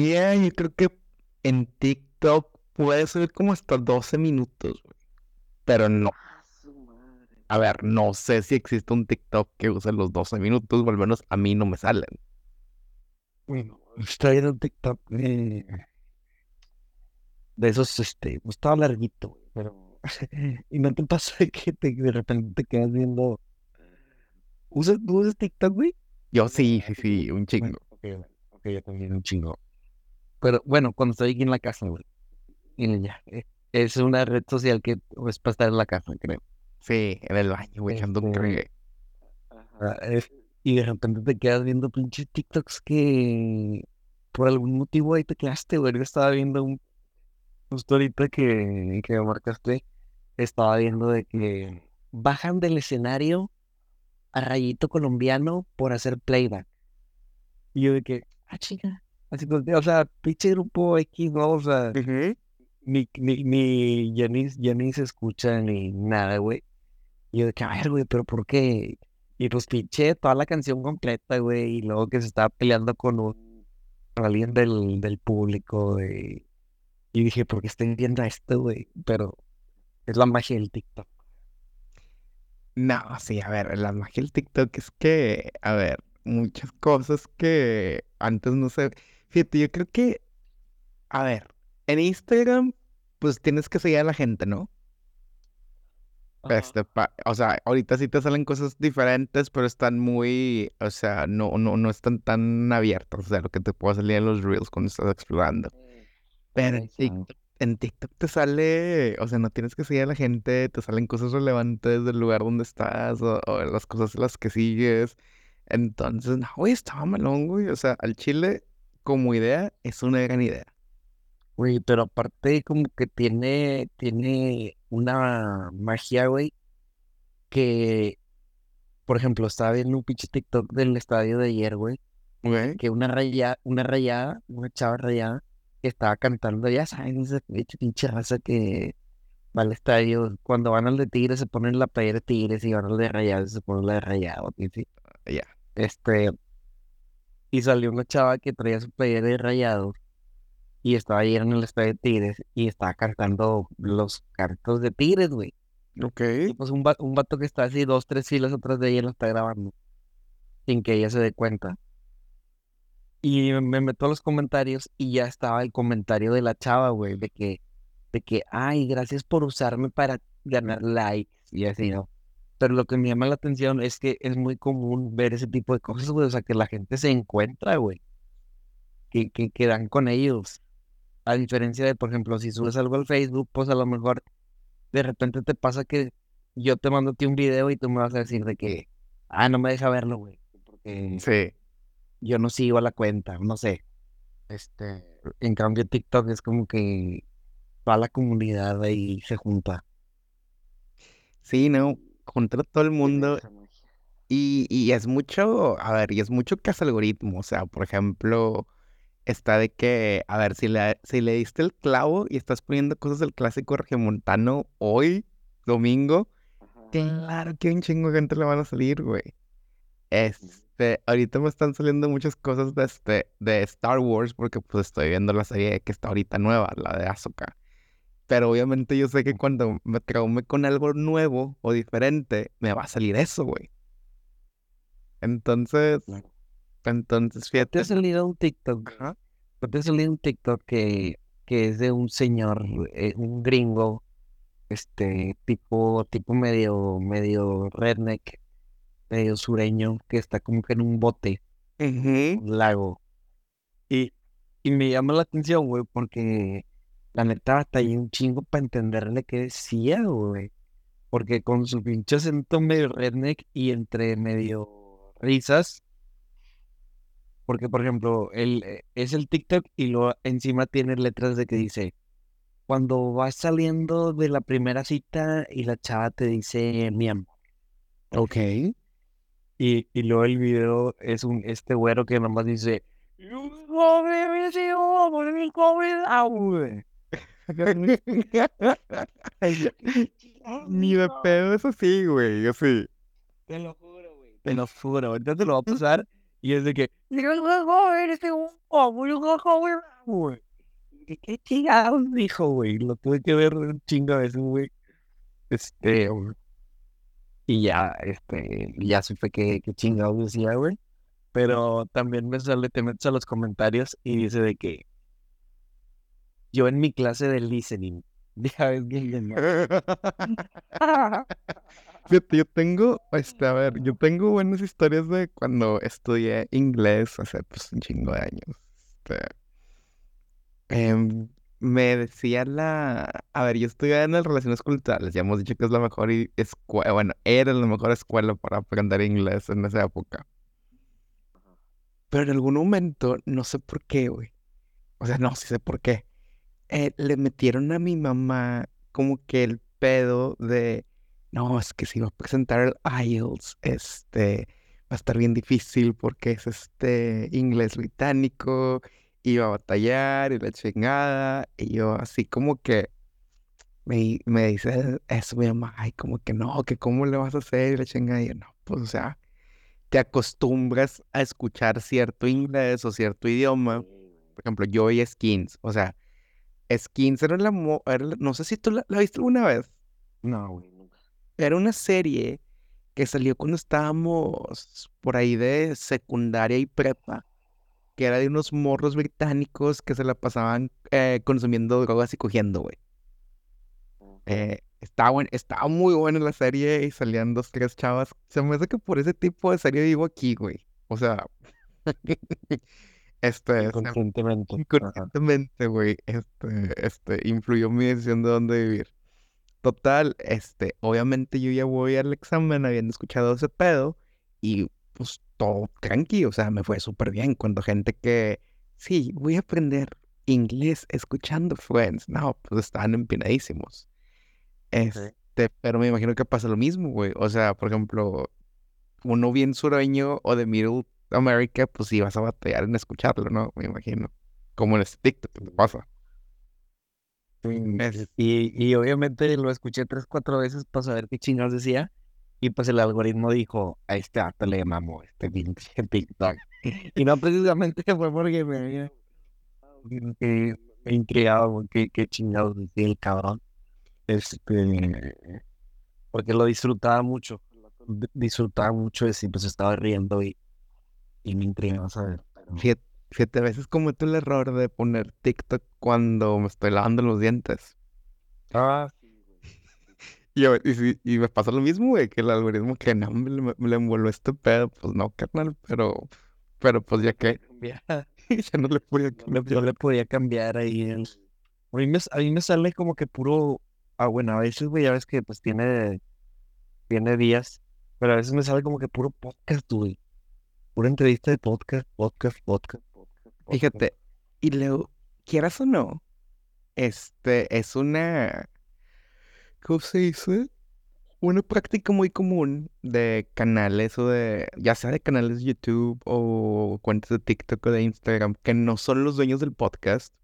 Yeah, yo creo que en TikTok puede ser como hasta 12 minutos, güey. Pero no. Ah, su madre. A ver, no sé si existe un TikTok que use los 12 minutos, o al menos a mí no me salen. Bueno, estoy viendo un TikTok de, de esos, este, pues estaba larguito, güey, pero. y no te pasa de que te- de repente te quedas viendo. ¿Usas, ¿Tú usas TikTok, güey? Yo sí, sí, sí, un chingo. Bueno, ok, bueno, ok, yo también un chingo. Pero bueno, cuando estoy aquí en la casa, güey. Y ya. eh, Es una red social que es para estar en la casa, creo. Sí, en el baño, güey, echando un Este, es- y de repente te quedas viendo pinches TikToks que por algún motivo ahí te quedaste, güey. Yo estaba viendo un justo ahorita que, que me marcaste, estaba viendo de que bajan del escenario a Rayito Colombiano por hacer playback. Y yo de que, ah, chica. Así como, o sea, pinche grupo X, ¿no? O sea, ni, ni, ni, ya ni, ni se escucha ni nada, güey. Y yo de que, a ver, güey, pero ¿por qué? Y pues pinche toda la canción completa, güey, y luego que se estaba peleando con un alguien del, del público, güey. Y dije, ¿por qué estoy viendo esto, güey? Pero es la magia del TikTok. No, sí, a ver, la magia del TikTok es que, a ver, muchas cosas que antes no se... Fíjate, yo creo que, a ver, en Instagram, pues tienes que seguir a la gente, ¿no? Este, pa- o sea, ahorita sí te salen cosas diferentes, pero están muy, o sea, no, no, no están tan abiertas, o sea, lo que te puede salir en los Reels cuando estás explorando. Pero en TikTok, en TikTok te sale, o sea, no tienes que seguir a la gente, te salen cosas relevantes del lugar donde estás o, o las cosas las que sigues. Entonces, no, güey, estaba malón, güey. O sea, al chile, como idea, es una gran idea. Güey, pero aparte como que tiene, tiene una magia, güey, que, por ejemplo, estaba viendo un pinche TikTok del estadio de ayer, güey, que una rayada, una rayada, una chava rayada, que estaba cantando, ya saben, esa pinche pinche raza que va al estadio, cuando van al de Tigres se ponen la playera de Tigres y van al de Rayados se ponen la de Rayados, sí. Ya. Este, y salió una chava que traía su playera de Rayados y estaba ayer en el estadio de Tigres y estaba cantando los cantos de Tigres, güey. Ok. Y pues un, va- un vato que está así dos, tres filas atrás de ella lo está grabando sin que ella se dé cuenta. Y me- me meto a los comentarios y ya estaba el comentario de la chava, güey, de que, de que, ay, gracias por usarme para ganar likes y así, ¿no? Pero lo que me llama la atención es que es muy común ver ese tipo de cosas, güey, o sea, que la gente se encuentra, güey, que, que, que dan con ellos. A diferencia de, por ejemplo, si subes algo al Facebook, pues a lo mejor de repente te pasa que yo te mando a ti un video y tú me vas a decir de que, ah, no me deja verlo, güey, porque Sí. yo no sigo a la cuenta, no sé. Este, en cambio TikTok es como que toda la comunidad ahí se junta. Sí, no. Contra todo el mundo. Y, y es mucho, a ver, y es mucho que hace algoritmo. O sea, por ejemplo, está de que, a ver, si le, si le diste el clavo y estás poniendo cosas del clásico regiomontano hoy, domingo, claro que un chingo de gente le van a salir, güey. Este, ahorita me están saliendo muchas cosas de, este, de Star Wars porque pues estoy viendo la serie que está ahorita nueva, la de Ahsoka. Pero obviamente yo sé que cuando me traume con algo nuevo o diferente, me va a salir eso, güey. Entonces, entonces, ¿No te fíjate. ha salido un TikTok? ¿No te ha salido un TikTok que, que es de un señor, eh, un gringo, este, tipo, tipo medio, medio redneck, medio sureño, que está como que en un bote, un lago? Y, y me llama la atención, güey, porque la neta batallé un chingo para entenderle qué decía, güey. Porque con su pinche acento medio redneck y entre medio risas, porque por ejemplo, él eh, es el TikTok y luego encima tiene letras de que dice, cuando vas saliendo de la primera cita y la chava te dice mi amor. Ok. Y, y luego el video es un este güero que nomás dice, "You sabe mi por mi comida", güey. Ni de pedo, eso sí, güey, yo sí. Te lo juro, güey. Te lo juro. Ahorita te lo voy a pasar Y es de que, güey. ¿Qué chingados dijo, güey? Lo tuve que ver un chingo a veces, güey. Este, y ya, este, ya supe que, que chingados decía, güey. Pero también me sale, te metes a los comentarios y dice de que yo en mi clase de listening, ya ves bien, Fíjate, yo tengo, este, a ver, yo tengo buenas historias de cuando estudié inglés hace pues un chingo de años. Este, em, me decía la, a ver, yo estudié en las relaciones culturales, ya hemos dicho que es la mejor escuela, bueno, era la mejor escuela para aprender inglés en esa época. Pero en algún momento, no sé por qué, güey. O sea, no, sí sé por qué. Eh, le metieron a mi mamá como que el pedo de, no, es que si va a presentar el IELTS, este, va a estar bien difícil porque es este inglés británico, iba a batallar y la chingada, y yo así como que me, me dice eso mi mamá, ay, como que no, que cómo le vas a hacer y la chingada, y yo no, pues o sea, te acostumbras a escuchar cierto inglés o cierto idioma, por ejemplo, yo oí Skins, o sea, Skins era la, no sé si tú la, viste alguna vez. No, güey, nunca. Era una serie que salió cuando estábamos por ahí de secundaria y prepa, que era de unos morros británicos que se la pasaban eh, consumiendo drogas y cogiendo, güey. Eh, estaba, estaba muy buena la serie y salían dos, tres chavas. Se me hace que por ese tipo de serie vivo aquí, güey. O sea, este, Inconscientemente. inconscientemente, güey, este, este, influyó mi decisión de dónde vivir. Total, este, obviamente yo ya voy al examen habiendo escuchado ese pedo y pues todo tranquilo, o sea, me fue súper bien cuando gente que, sí, voy a aprender inglés escuchando Friends, no, pues estaban empinadísimos. Este, pero me imagino que pasa lo mismo, güey, o sea, por ejemplo, uno bien sureño o de Middle America, pues sí vas a batallar en escucharlo, ¿no? Me imagino. Como en este TikTok, ¿qué pasa? Y, y obviamente lo escuché tres, cuatro veces para saber qué chingados decía. Y pues el algoritmo dijo, a este harto le mamó este pinche TikTok. y no precisamente fue porque me había me intrigado qué, qué chingados decía el cabrón. Este, porque lo disfrutaba mucho. Disfrutaba mucho si pues estaba riendo y, y me intrigaba saber. Fíjate, fíjate, a veces cometo el error de poner TikTok cuando me estoy lavando los dientes. Ah, y, y, me pasa lo mismo, güey, que el algoritmo que no me, le envuelve este pedo, pues no, carnal, pero, pero pues ya que ya no le podía cambiar. Yo le podía cambiar ahí. A, mí me, a mí me sale como que puro, ah, bueno, a veces, güey, ya ves que pues tiene, tiene días, pero a veces me sale como que puro podcast, güey. Pura entrevista de podcast, podcast, podcast, podcast. Fíjate, y luego, quieras o no, este es una ¿cómo se dice? Una práctica muy común de canales o de, ya sea de canales de YouTube o cuentas de TikTok o de Instagram, que no son los dueños del podcast.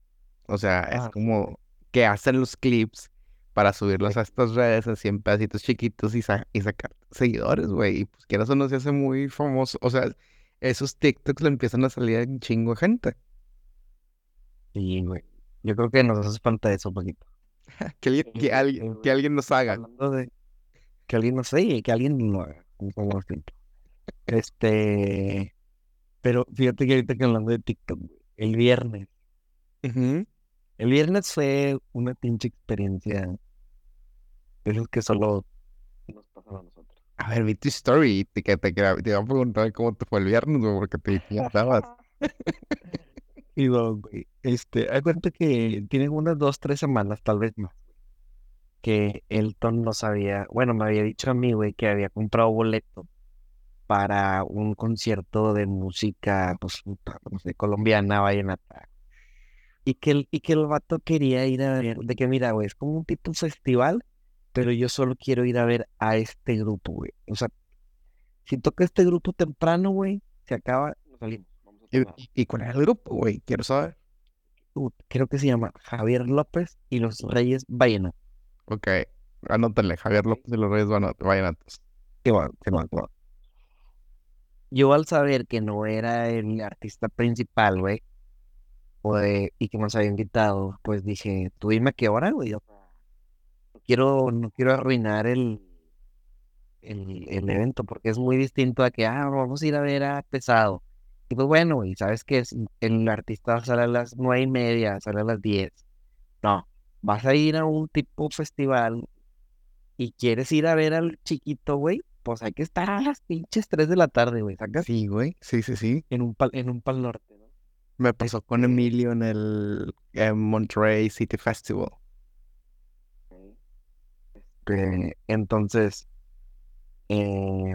O sea, es ah, como que hacen los clips para subirlos a estas redes así en pedacitos chiquitos y, y sacar seguidores, güey. Y pues quieras o no se hace muy famoso. O sea, esos TikToks le empiezan a salir en chingo de gente. Sí, güey. Yo creo que nos hace falta eso un poquito. que, alguien, que, alguien, que alguien nos haga. que alguien nos haga, que alguien lo haga. Este. Pero fíjate que ahorita que hablando de TikTok, el viernes. El viernes fue una pinche experiencia. De que solo nos pasan a ver, vi tu story. Te, te, te, te iba a preguntar cómo te fue el viernes, porque te estabas. Y güey, este, cuenta que tienen unas dos, tres semanas, tal vez más, que Elton no sabía, bueno, me había dicho a mí, güey, que había comprado boleto para un concierto de música, pues, no sé, colombiana, vallenata. Y que, el, y que el vato quería ir a ver, de que mira, güey, es como un tipo festival, pero yo solo quiero ir a ver a este grupo, güey. O sea, si toca este grupo temprano, güey, se acaba, nos salimos. ¿Y, cuál es el grupo, güey? Quiero saber. creo que se llama Javier López y los Reyes Vallenatos. Ok, anótale, Javier López y los Reyes Vallenatos. Qué bueno, qué bueno, qué bueno. yo al saber que no era el artista principal, güey, y que nos había invitado, pues dije, tú dime a qué hora, güey. Quiero, no quiero arruinar el, el, el evento, porque es muy distinto a que, ah, vamos a ir a ver a Pesado. Y pues bueno, güey, ¿sabes qué? Es, el artista sale a las nueve y media, sale a las diez. No, vas a ir a un tipo festival y quieres ir a ver al chiquito, güey, pues hay que estar a las pinches 3 de la tarde, güey, ¿sacas? Sí, güey. Sí, sí, sí. En un pal, en un pal norte, ¿no? Me pasó con Este, Emilio en el eh, Monterey City Festival. Este, entonces, eh,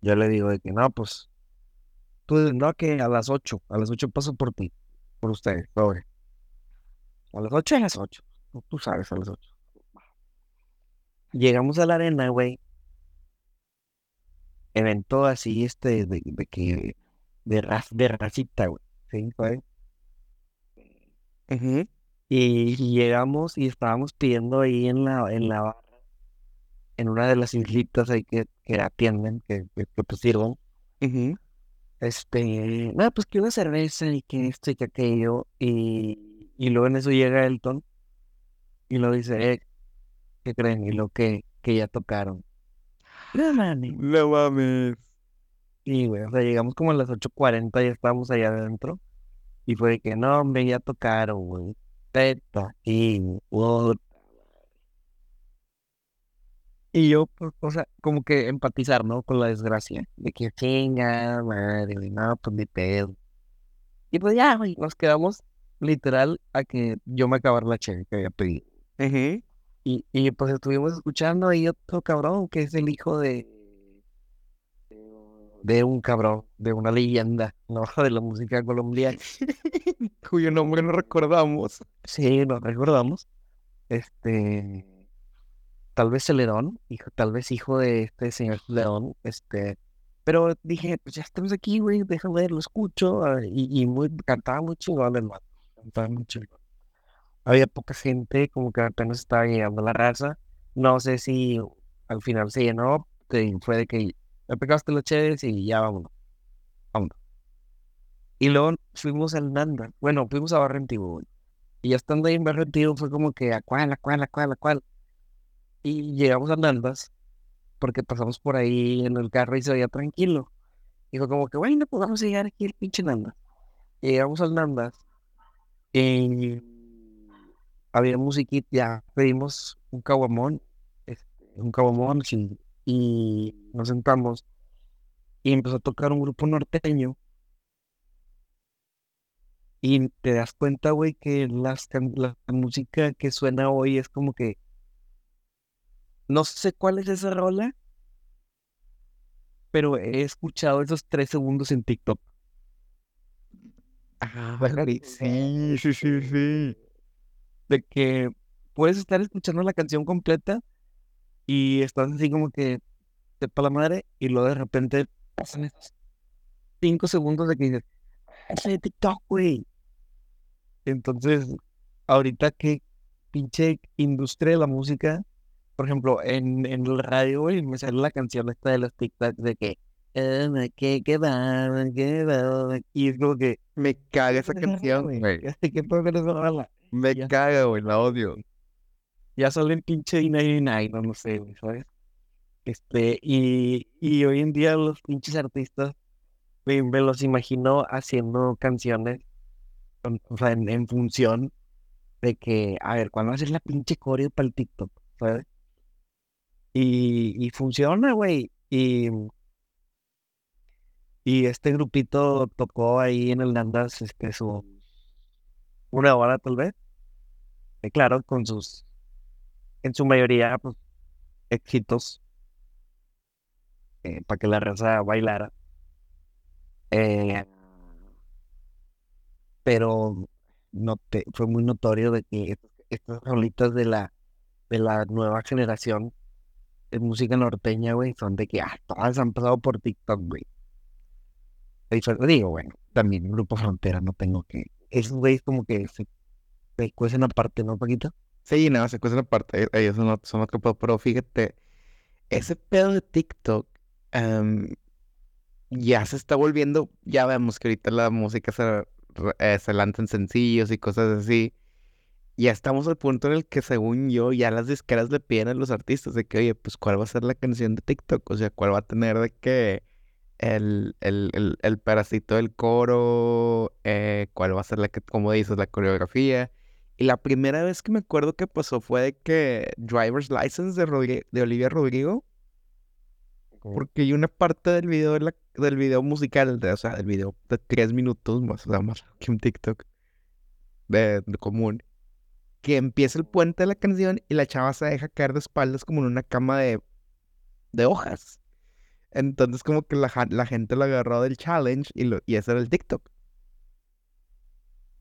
yo le digo de que no, pues, tú no, que a las 8, a las 8 paso por ti, por ustedes, pobre. A las 8 a las 8, tú, sabes, a las 8. Llegamos a la arena, güey, evento así, este, de, de que, de, raz- de racita, güey, ¿sí? ¿sabes? Ujú, Y, y llegamos y estábamos pidiendo ahí en la, en la en una de las islitas ahí que, que atienden, que, que, que te sirven. Este, no, pues que una cerveza y que esto y que aquello. Y, y luego en eso llega Elton y lo dice, eh, ¿qué creen? Y lo que, que ya tocaron. No mames. No mames. Y güey, o sea, llegamos como a las 8:40 y estábamos allá adentro. Y fue de que no, hombre, ya tocaron, güey. Teta, y puta. Y yo, pues, o sea, como que empatizar, ¿no? Con la desgracia. De que chinga, madre, no, pues ni pedo. Y pues ya, güey, nos quedamos literal a que yo me acabara la chévere que había pedido. Y, y pues estuvimos escuchando ahí otro cabrón que es el hijo de, de un cabrón, de una leyenda, ¿no? De la música colombiana. Cuyo nombre no recordamos. Sí, nos recordamos. Este, tal vez Celedón, hijo, tal vez hijo de este señor León, este, pero dije, pues ya estamos aquí, güey, déjame ver, lo escucho, ah, y, y muy, cantaba muy chingón, hermano, cantaba muy chingón. Había poca gente, como que apenas estaba llegando la raza, no sé si al final se llenó, te- fue de que me pegaste los chéveres y ya vámonos, vámonos. Y luego fuimos al Nanda, bueno, fuimos a Barrio. Y ya estando ahí en Barrio fue como que a cuál, a cuál, a cuál, a cuál. Y llegamos a Nandas, porque pasamos por ahí en el carro y se veía tranquilo. Y fue como que, bueno, pues vamos a llegar aquí al pinche Nandas. Y llegamos al Nandas y había musiquita, ya pedimos un caguamón, este, un caguamón, sí, y nos sentamos y empezó a tocar un grupo norteño. Y te das cuenta, güey, que las, la música que suena hoy es como que no sé cuál es esa rola, pero he escuchado esos tres segundos en TikTok. Ah, sí, sí, sí, sí. De que puedes estar escuchando la canción completa y estás así como que sepa la madre y luego de repente pasan esos cinco segundos de que dices, ese de TikTok, güey. Entonces, ahorita que pinche industria de la música, por ejemplo, en, en el radio, güey, me sale la canción esta de los TikToks de que, "Eh, me que que va, me que va", y es como que, Me caga esa "¿Qué pedo con esa canción, güey. Me Ya. caga, güey, la odio. Ya sale el pinche D99, no, no sé, güey, ¿sabes? Este, y, y hoy en día los pinches artistas, güey, me los imagino haciendo canciones, con- o sea, en, en función de que, a ver, ¿cuándo va a ser la pinche coreo para el TikTok? ¿Sabes? Y, y funciona, güey. Y, y este grupito tocó ahí en el Nandas, este, su, una hora tal vez. Y claro, con sus, en su mayoría, pues, éxitos, para que la raza bailara. Eh, pero noté- fue muy notorio de que estas, estas rolitas de la, de la nueva generación música norteña, güey, son de que, ah, todas han pasado por TikTok, güey. Digo, bueno, también Grupo Frontera, no tengo que... Esos güeyes como que se, se cuecen aparte, ¿no, Paquito? Sí, no, se cuesta aparte. Ellos son, son otro pedo, pero fíjate, ese pedo de TikTok, ya se está volviendo, ya vemos que ahorita la música se, eh, se lanzan sencillos y cosas así. Ya estamos al punto en el que, según yo, ya las disqueras le piden a los artistas de que, oye, pues, ¿cuál va a ser la canción de TikTok? O sea, ¿cuál va a tener de que el, el, el, el pedacito del coro? Eh, ¿cuál va a ser la que, como dices, la coreografía? Y la primera vez que me acuerdo que pasó fue de que Driver's License de, de Olivia Rodrigo. Porque hay una parte del video, del video musical, o sea, del video de tres minutos más, o sea, más que un TikTok de, común, que empieza el puente de la canción y la chava se deja caer de espaldas como en una cama de, de hojas. Entonces como que la, la gente lo agarró del challenge y, lo, y ese era el TikTok.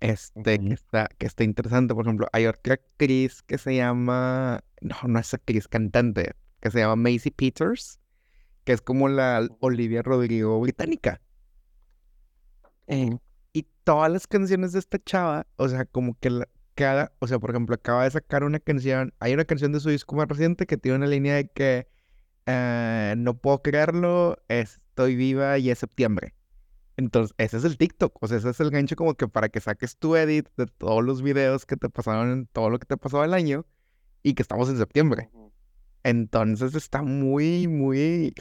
Este, que, está, que está interesante. Por ejemplo, hay otra actriz que se llama. No, no es actriz, cantante. Que se llama Macy Peters. Que es como la Olivia Rodrigo británica. y todas las canciones de esta chava, o sea, como que la, cada. O sea, por ejemplo, acaba de sacar una canción. Hay una canción de su disco más reciente que tiene una línea de que. Eh, no puedo creerlo, estoy viva y es septiembre. Entonces, ese es el TikTok, o sea, ese es el gancho como que para que saques tu edit de todos los videos que te pasaron en todo lo que te pasó el año y que estamos en septiembre. Entonces está muy, muy,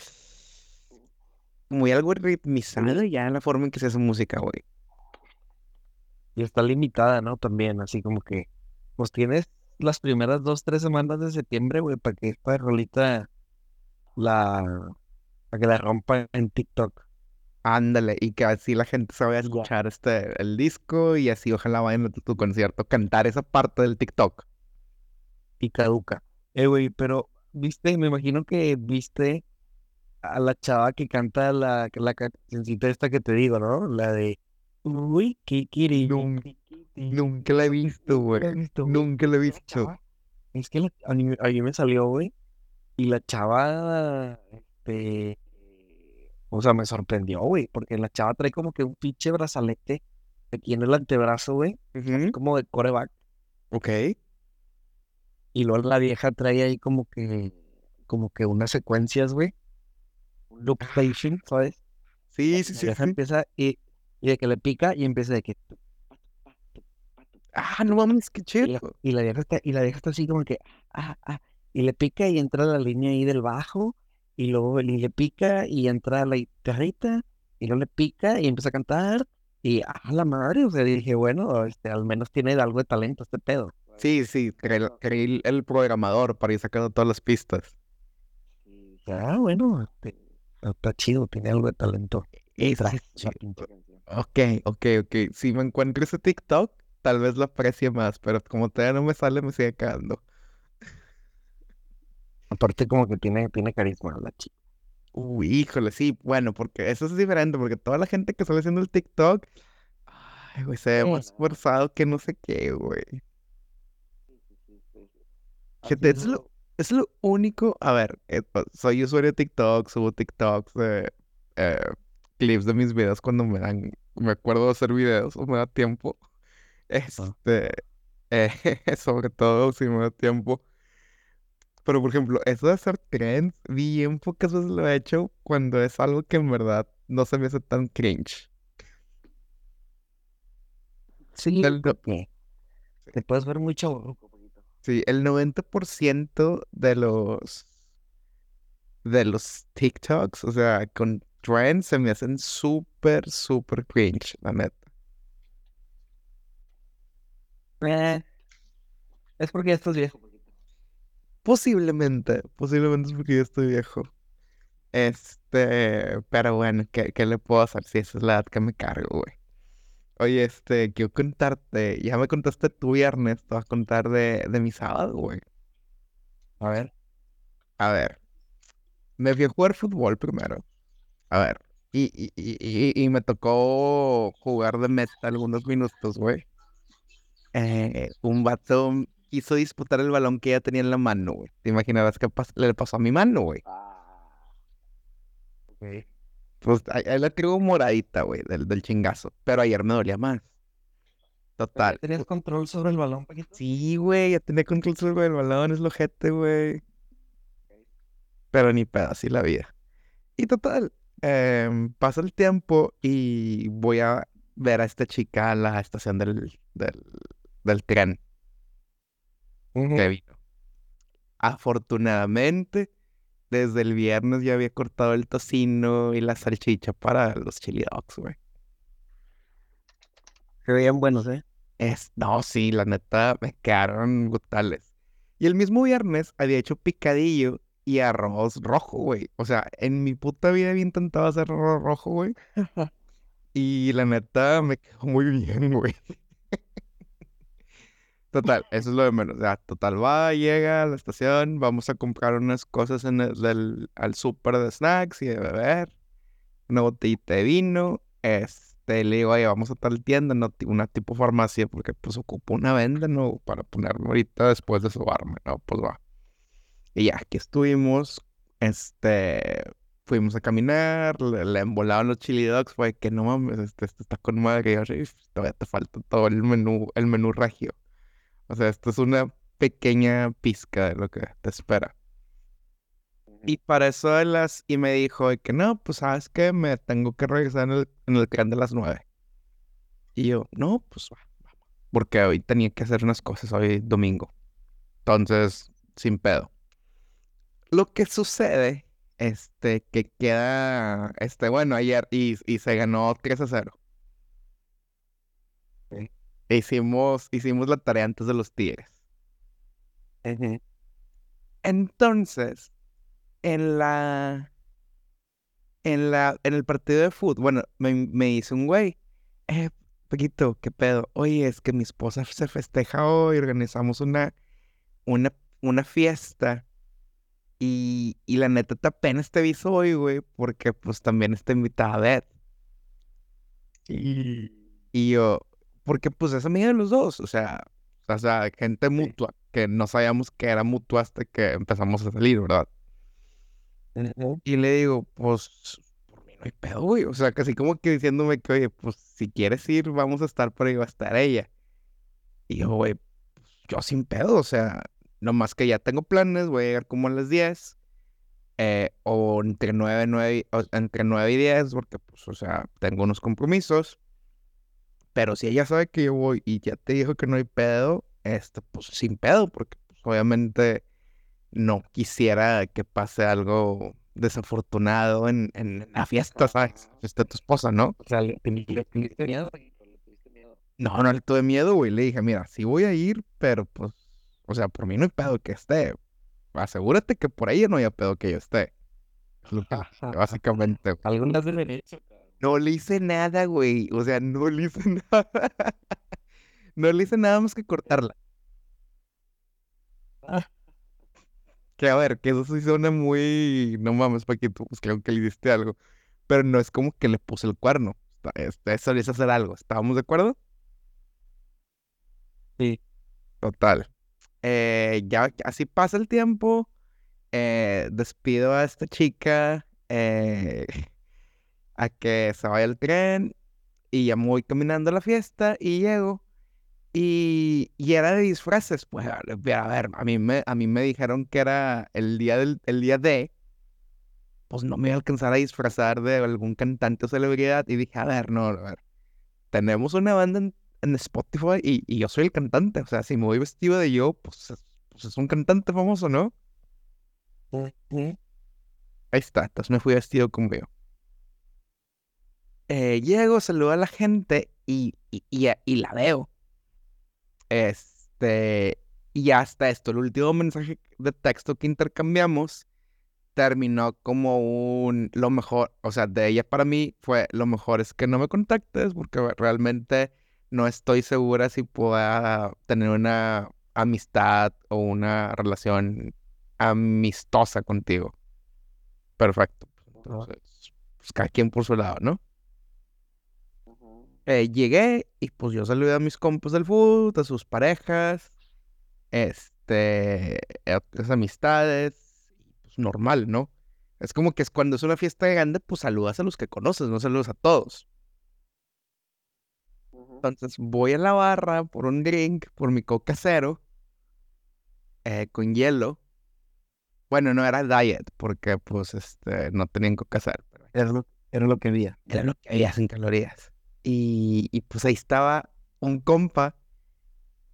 muy algoritmizado ya en la forma en que se hace música, güey. Y está limitada, ¿no? También, así como que, pues tienes las primeras dos, tres semanas de septiembre, güey, para que esta rolita la, para que la rompa en TikTok. Ándale, y que así la gente se vaya a escuchar este, el disco y así ojalá vayan a tu, concierto cantar esa parte del TikTok. Y caduca. Eh, güey, pero, viste, me imagino que viste a la chava que canta la, la cancioncita esta que te digo, ¿no? La de Uy, Kikiri. Nunca, nunca la he visto, güey. Nunca la he visto. Es que a, mí, a mí me salió, güey. Y la chava, este, o sea, me sorprendió, güey, porque la chava trae como que un pinche brazalete aquí en el antebrazo, güey, como de coreback. Ok. Y luego la vieja trae ahí como que, como que unas secuencias, güey. Un loop station, ¿sabes? Sí, sí, sí. La vieja empieza y, y, de que le pica y empieza de que. Ah, no mames, qué chido. Y la, vieja está, y la vieja está así como que, ah, ah, y le pica y entra la línea ahí del bajo y luego le pica y entra la guitarrita y luego le pica y empieza a cantar y a la madre, o sea, dije, bueno, este, al menos tiene algo de talento este pedo. Sí, sí, creí el, programador para ir sacando todas las pistas. Ah, bueno, este, está chido, tiene algo de talento. Ok, ok, ok. Si me encuentro ese TikTok, tal vez lo aprecie más, pero como todavía no me sale, me sigue quedando. Aparte como que tiene, tiene carisma la chica. Uy, híjole, sí, bueno, porque eso es diferente, porque toda la gente que sale haciendo el TikTok, ay, güey, se ve más forzado que no sé qué, güey. Gente, es lo, es lo único, a ver, eh, soy usuario de TikTok, subo TikToks de eh, clips de mis videos cuando me dan, me acuerdo de hacer videos o me da tiempo. Este, eh, sobre todo si me da tiempo. Pero, por ejemplo, eso de hacer trends, bien pocas veces lo he hecho cuando es algo que en verdad no se me hace tan cringe. Sí, te puedes ver muy chaburruco. Sí, el 90% de los de los TikToks, o sea, con trends se me hacen súper, súper cringe, la neta. Eh, es porque ya estás viejo. Posiblemente, posiblemente es porque yo estoy viejo. Este, pero bueno, ¿qué, le puedo hacer si esa es la edad que me cargo, güey? Oye, este, quiero contarte, ya me contaste tu viernes, te vas a contar de, de mi sábado, güey. A ver. A ver, me fui a jugar fútbol primero. A ver, y, y, y, y me tocó jugar de meta algunos minutos, güey. Eh, un vato quiso disputar el balón que ella tenía en la mano, güey. ¿Te imaginarás qué le pasó a mi mano, güey? Ah. Ok. Pues ahí, la traigo moradita, güey, del, del chingazo. Pero ayer me dolía más. Total. ¿Tenías control sobre el balón, Paquito? Sí, güey, ya tenía control sobre el balón, es lo jete, güey. Pero ni pedo, así la vida. Y total, em, pasa el tiempo y voy a ver a esta chica a la estación del, del, del tren que vino. Afortunadamente, desde el viernes ya había cortado el tocino y la salchicha para los chili dogs, güey. Se veían buenos, ¿eh? Es, no, sí, la neta, me quedaron brutales. Y el mismo viernes había hecho picadillo y arroz rojo, güey. O sea, en mi puta vida había intentado hacer arroz rojo, güey. Y la neta, me quedó muy bien, güey. Total, eso es lo de menos. O sea, total, va, llega a la estación, vamos a comprar unas cosas en el, al súper de snacks y de beber, una botellita de vino, este, le digo, oye, vamos a tal tienda, no, una tipo farmacia, porque pues ocupo una venda, ¿no? Para ponerme ahorita después de sobarme, ¿no? Pues va. Y ya, aquí estuvimos, este, fuimos a caminar, le, le embolaban los chili dogs, fue que no mames, este, esto está con madre, y yo, "Uf, todavía te falta todo el menú, el menú regio. O sea, esto es una pequeña pizca de lo que te espera. Y para eso de las... Y me dijo de que no, pues sabes que me tengo que regresar en el, en el tren de las nueve. Y yo, no, pues va, vamos. Porque hoy tenía que hacer unas cosas, hoy domingo. Entonces, sin pedo. Lo que sucede, este, que queda, este, bueno, ayer y, y se ganó 3 a 0. Ok. Hicimos, hicimos la tarea antes de los Tigres. Entonces, en la, en la, en el partido de fútbol, bueno, me, me dice un güey, eh, Paquito, ¿qué pedo? Oye, es que mi esposa se festeja hoy, organizamos una, una, una fiesta y, y la neta te apenas te aviso hoy, güey, porque pues también está invitada a Beth. Y, y yo, porque pues es amiga de los dos, o sea, o sea, gente mutua, que no sabíamos que era mutua hasta que empezamos a salir, ¿verdad? Y le digo, pues, por mí no hay pedo, güey. O sea, casi como que diciéndome que, oye, pues, si quieres ir, vamos a estar, pero ahí va a estar ella. Y yo, güey, pues, yo sin pedo, o sea, nomás que ya tengo planes, voy a llegar como a las 10, eh, o entre 9, 9, o- entre 9 y 10, porque, pues, o sea, tengo unos compromisos. Pero si ella sabe que yo voy y ya te dijo que no hay pedo, este, pues, sin pedo, porque, pues, obviamente no quisiera que pase algo desafortunado en, en la fiesta, ¿sabes? Fiesta de tu esposa, ¿no? O sea, le tuviste miedo. No, no le tuve miedo, güey. Le dije, mira, sí voy a ir, pero pues, o sea, por mí no hay pedo que esté. Asegúrate que por ella no haya pedo que yo esté. Básicamente. Algunas de derecho. No le hice nada, güey. O sea, no le hice nada. No le hice nada más que cortarla. Ah. Que a ver, que eso sí suena muy. No mames, Paquito, pues creo que le diste algo. Pero no es como que le puse el cuerno. Eso es hacer algo. ¿Estábamos de acuerdo? Sí. Total. Eh, ya así pasa el tiempo. eh, despido a esta chica. eh, a que se vaya el tren. Y ya me voy caminando a la fiesta. Y llego. Y, y era de disfraces. Pues a ver, a ver, a mí me, a mí me dijeron que era el día del, el día de. Pues no me iba a alcanzar a disfrazar de algún cantante o celebridad. Y dije, a ver, no, a ver. Tenemos una banda en, en Spotify y, y yo soy el cantante. O sea, si me voy vestido de yo, pues, es- pues es un cantante famoso, ¿no? Ahí está, entonces me fui vestido como yo. Eh, llego, saludo a la gente y, y, y, y la veo. Este, y hasta esto, el último mensaje de texto que intercambiamos terminó como un, lo mejor, o sea, de ella para mí fue, lo mejor es que no me contactes porque realmente no estoy segura si pueda tener una amistad o una relación amistosa contigo. Perfecto. Entonces, pues cada quien por su lado, ¿no? Eh, llegué y pues yo saludé a mis compas del fútbol, a sus parejas, este, a otras amistades, pues normal, ¿no? Es como que es cuando es una fiesta grande, pues saludas a los que conoces, no saludas a todos. Entonces voy a la barra por un drink, por mi coca cero, eh, con hielo. Bueno, no era diet, porque pues este, no tenían coca cero. pero- Es lo, Era lo que había. Era lo que había sin calorías. Y, y pues ahí estaba un compa,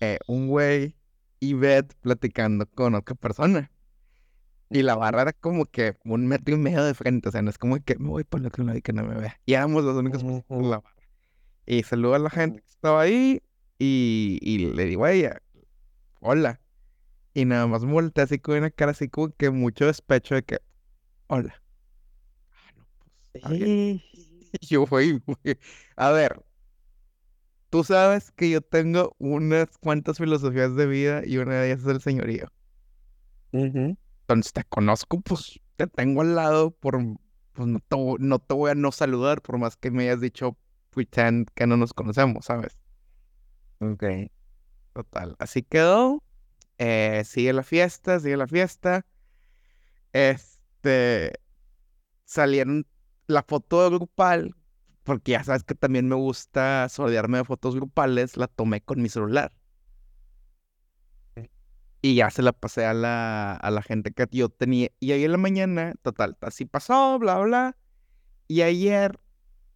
eh, un güey y Beth platicando con otra persona. Y la barra era como que un metro y medio de frente, o sea, no es como que me voy por el otro lado y que no me vea. Y éramos los únicos personas en la barra. Y saludo a la gente que estaba ahí y, y le digo a ella, hola. Y nada más me volteé así con una cara así como que mucho despecho de que, hola. Ah, no, pues. Y yo fui, a ver, tú sabes que yo tengo unas cuantas filosofías de vida y una de ellas es el señorío. Ujú. Entonces te conozco, pues te tengo al lado, por, pues no te, no te voy a no saludar por más que me hayas dicho que no nos conocemos, ¿sabes? Ok. Total, así quedó. eh, sigue la fiesta, sigue la fiesta. Este, salieron la foto grupal, porque ya sabes que también me gusta rodearme de fotos grupales, la tomé con mi celular. Y ya se la pasé a la, a la gente que yo tenía. Y ahí en la mañana, total, así pasó, bla, bla. Y ayer,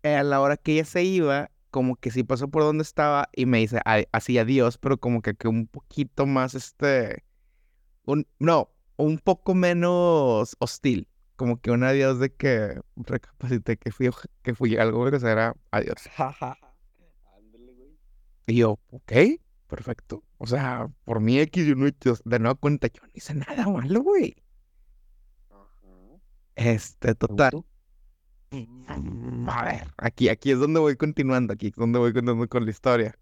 a la hora que ella se iba, como que sí pasó por donde estaba y me dice "Ay, así adiós, pero como que, que un poquito más, este, un, no, un poco menos hostil. Como que un adiós de que recapacité que fui, que fui algo, pero era adiós. Y yo, ok, perfecto. O sea, por mi X yo no he hecho- de nueva cuenta, yo no hice nada malo, güey. Este, ¿Te total. A ver, aquí, aquí es donde voy continuando, aquí es donde voy continuando con la historia.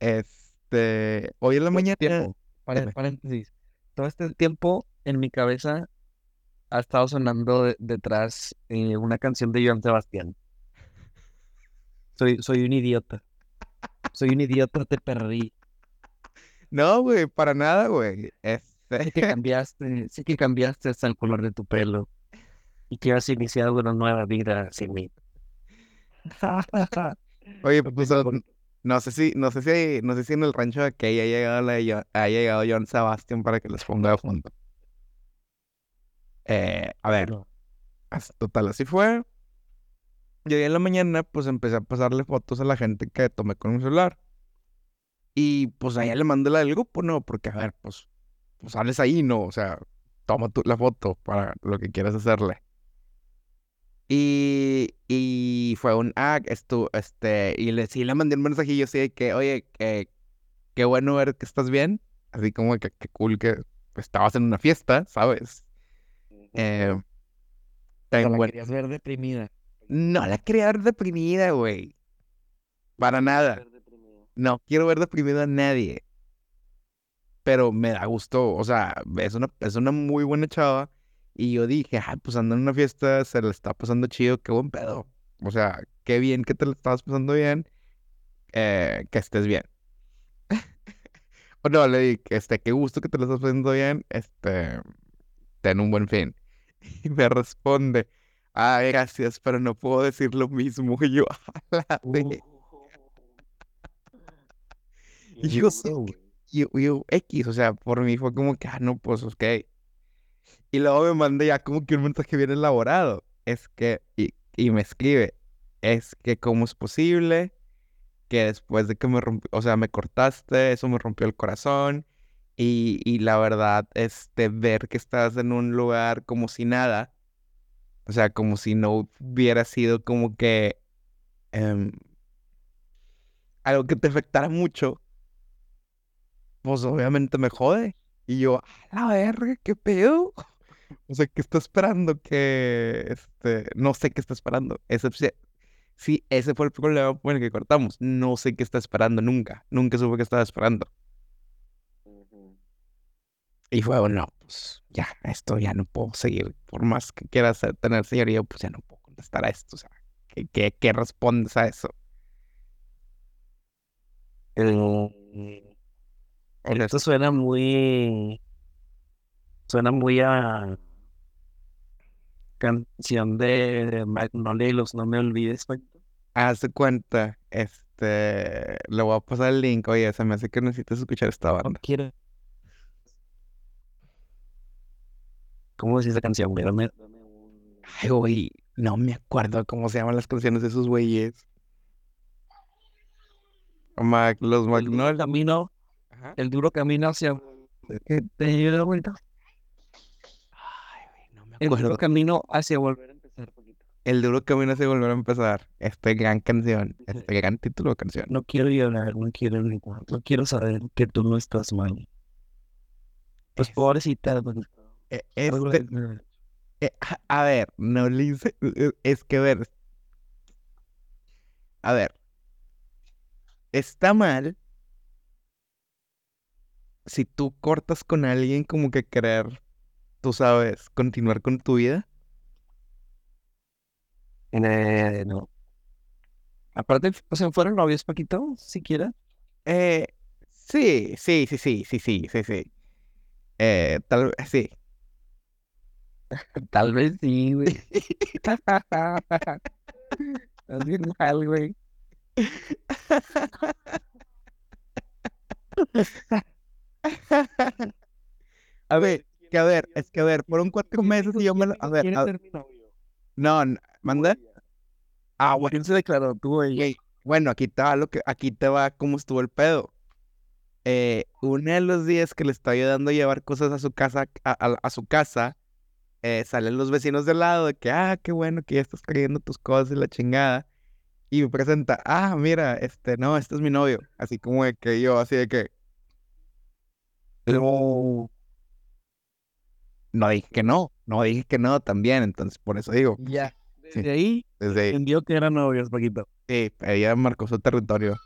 Este, hoy en la mañana, Tiempo. Pare- dime. paréntesis. Todo este tiempo en mi cabeza ha estado sonando de- detrás eh, una canción de Joan Sebastián. Soy, soy un idiota. Soy un idiota, te perdí. no, güey, para nada, güey. Sé Este, que cambiaste, sé que cambiaste hasta el color de tu pelo y que has iniciado una nueva vida sin mí. oye, pues no, sé si, no sé si, no sé si en el rancho de que haya llegado, la, haya llegado John Sebastián para que les ponga de fondo. Eh, a ver, No. total, así fue. Y hoy en la mañana, pues empecé a pasarle fotos a la gente que tomé con mi celular. Y pues allá le mandé la del grupo, ¿no? Porque, a ver, pues, pues sales ahí, ¿no? O sea, toma tú la foto para lo que quieras hacerle. Y, y fue un, ah, esto, este, y le, sí le mandé un mensajillo así de que, oye, que, qué bueno ver que estás bien. Así como que, qué cool que estabas en una fiesta, ¿sabes? Eh, la buen- querías ver deprimida. No la quería ver deprimida, güey. Para nada. No quiero ver deprimido a nadie. Pero me da gusto, o sea, es una, es una muy buena chava. Y yo dije, ah, pues anda en una fiesta, se le está pasando chido, qué buen pedo. O sea, qué bien que te lo estabas pasando bien, eh, que estés bien. O no, le dije, este, qué gusto que te lo estás pasando bien, este, ten un buen fin. Y me responde, ay, gracias, pero no puedo decir lo mismo. Y yo, a la. Y yo yo, yo, X, o sea, por mí fue como que, ah, no, pues, ok. Y luego me manda ya como que un mensaje bien elaborado. Es que, y, y me escribe, es que cómo es posible que después de que me rompió, o sea, me cortaste, eso me rompió el corazón. Y, y la verdad, este, ver que estás en un lugar como si nada, o sea, como si no hubiera sido como que em, algo que te afectara mucho, pues obviamente me jode. Y yo, a la verga, ¿qué pedo? O sea, ¿qué está esperando? Que, este, no sé qué está esperando. Ese, sí, ese fue el problema por el que cortamos. No sé qué está esperando nunca. Nunca supe qué estaba esperando. Y fue, bueno, pues ya, esto ya no puedo seguir. Por más que quiera hacer- tener señoría, pues ya no puedo contestar a esto. O sea, ¿qué, qué, qué respondes a eso? Eh, esto suena muy. Suena muy a. Canción de Magnolia y los No Me Olvides. Haz cuenta, este, le voy a pasar el link. Oye, se me hace que necesitas escuchar esta No banda. quiero. ¿Cómo es esa canción, güey? Dame, Ay, güey, No me acuerdo cómo se llaman las canciones de esos güeyes. Mac, los El duro camino, el duro camino hacia... ¿Qué te dio la vuelta? Ay, güey, no me El duro camino hacia volver a empezar poquito. El duro camino hacia volver a empezar. Esta gran canción. Este gran título de canción. No quiero llorar, no quiero no quiero saber que tú no estás mal. Pues Es- pobrecita, Eh, Este, eh, a- ver, no le hice. eh, Es que, a ver. A ver. Está mal si tú cortas con alguien como que querer, tú sabes, continuar con tu vida. Eh, no. Aparte, o sea, fueron novios, Paquito, siquiera. Eh, sí, sí, sí, sí, sí, sí, sí, sí. Eh, tal vez, sí. Tal vez sí, güey. Estás bien mal, güey. A ver, que a ver, es que a ver, fueron cuatro meses y yo me lo... A ver, ¿Quiere a- novio? no, ¿manda? Ah, bueno, ¿Quién se declaró? Tú, güey. bueno, aquí te va lo que, aquí te va cómo estuvo el pedo. Eh, uno de los días que le estaba ayudando a llevar cosas a su casa, a, a- a su casa, eh, salen los vecinos del lado de que, ah, qué bueno que ya estás trayendo tus cosas y la chingada. Y me presenta, ah, mira, este, no, este es mi novio. Así como de que yo, así de que, Pero, no dije que no, no dije que no también, entonces por eso digo, ya. Sí. Desde ahí desde ahí, entendió que eran novios, Paquito. sí, ella marcó su territorio.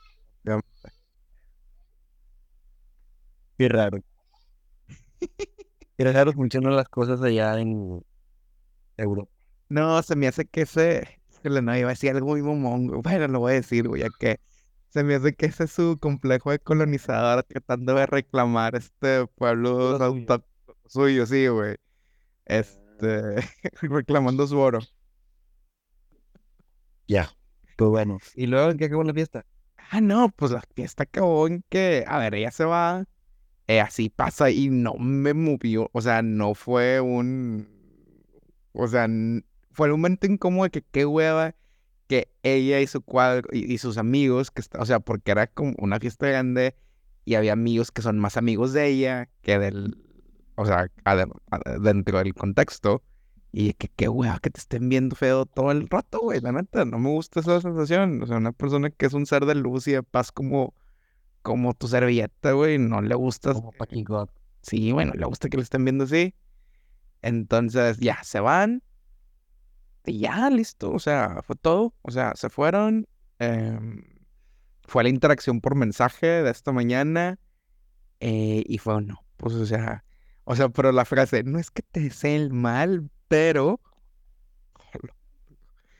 Qué raro. Qué raro funcionan las cosas allá en Europa. No, se me hace que ese, que no iba a decir algo muy güey. Bueno, lo voy a decir, güey, ya que se me hace que ese es su complejo de colonizador tratando de reclamar este pueblo autóctono suyo, sí, güey. Este, reclamando su oro. Ya. Pues bueno. ¿Y luego en qué acabó la fiesta? Ah, no, pues la fiesta acabó en que, a ver, ella se va, eh, así pasa y no me movió, o sea, no fue un, o sea, fue un momento incómodo de que qué hueva que ella y su cuadro y, y sus amigos, que está, o sea, porque era como una fiesta grande y había amigos que son más amigos de ella que del, o sea, dentro del contexto. Y que qué hueva que te estén viendo feo todo el rato, güey. La neta, no me gusta esa sensación. O sea, una persona que es un ser de luz y de paz como, como tu servilleta, güey, no le gusta. Como Paquito. Sí, bueno, le gusta que le estén viendo así. Entonces, ya, se van. Y ya, listo. O sea, fue todo. O sea, se fueron. em, fue la interacción por mensaje de esta mañana. eh, y fue no. Pues, o sea, o sea, pero la frase, no es que te desee el mal, pero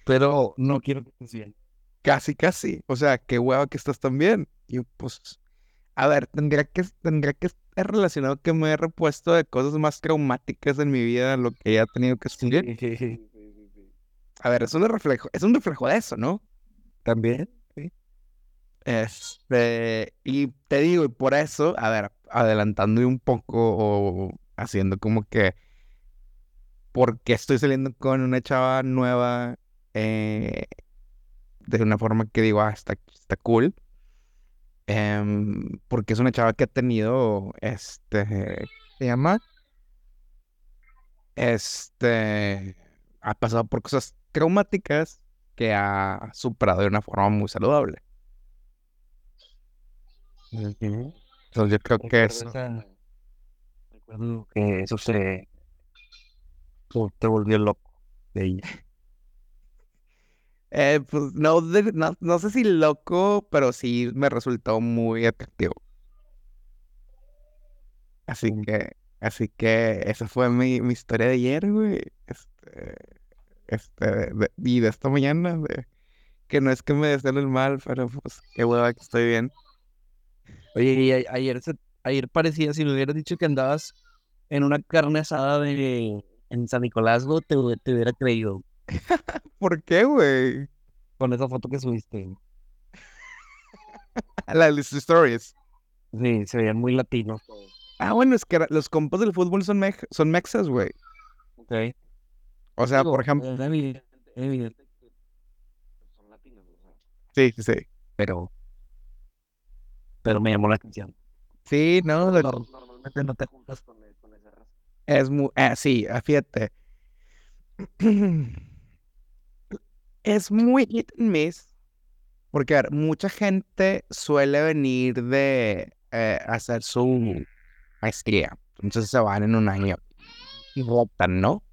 Pero no quiero que estés bien. casi, casi. O sea, qué hueva que estás tan bien. Y yo, pues, a ver, tendría que, tendría que estar relacionado que me he repuesto de cosas más traumáticas en mi vida, lo que ella ha tenido que estudiar. A ver, es un reflejo, es un reflejo de eso, ¿no? También. Este, y te digo, y por eso, a ver, adelantando un poco o haciendo como que, porque estoy saliendo con una chava nueva eh, de una forma que digo, ah, está, está cool. Em, porque es una chava que ha tenido, este, se llama, este, ha pasado por cosas traumáticas que ha superado de una forma muy saludable. Entonces yo creo que eso, esa- Recuerdo que eso se... te volvió loco de ella. eh, pues no, de- no, no sé si loco, pero sí me resultó muy atractivo. Así que, así que esa fue mi, mi historia de ayer, güey. Este, este, de- y de esta mañana, de, que no es que me deseen el mal, pero pues qué hueva que estoy bien. Oye, ayer, ayer parecía, si me hubieras dicho que andabas en una carne asada de, en San Nicolás, güey, te, te hubiera creído ¿Por qué, güey? con esa foto que subiste. La de las stories. Sí, se veían muy latinos. Ah, bueno, es que los compas del fútbol son, son mexas, güey. Ok. O sea, Digo, por ejemplo, era evidente, evidente que son latinos, o sea, Sí, sí, sí. pero, pero me llamó la atención. Sí, no, lo- Nor- Normalmente no te juntas con, e- con esa raza. es muy, ah, sí, ah, fíjate. Es muy hit and miss, porque a ver, mucha gente suele venir de eh, hacer su maestría, entonces se van en un año y votan, ¿no?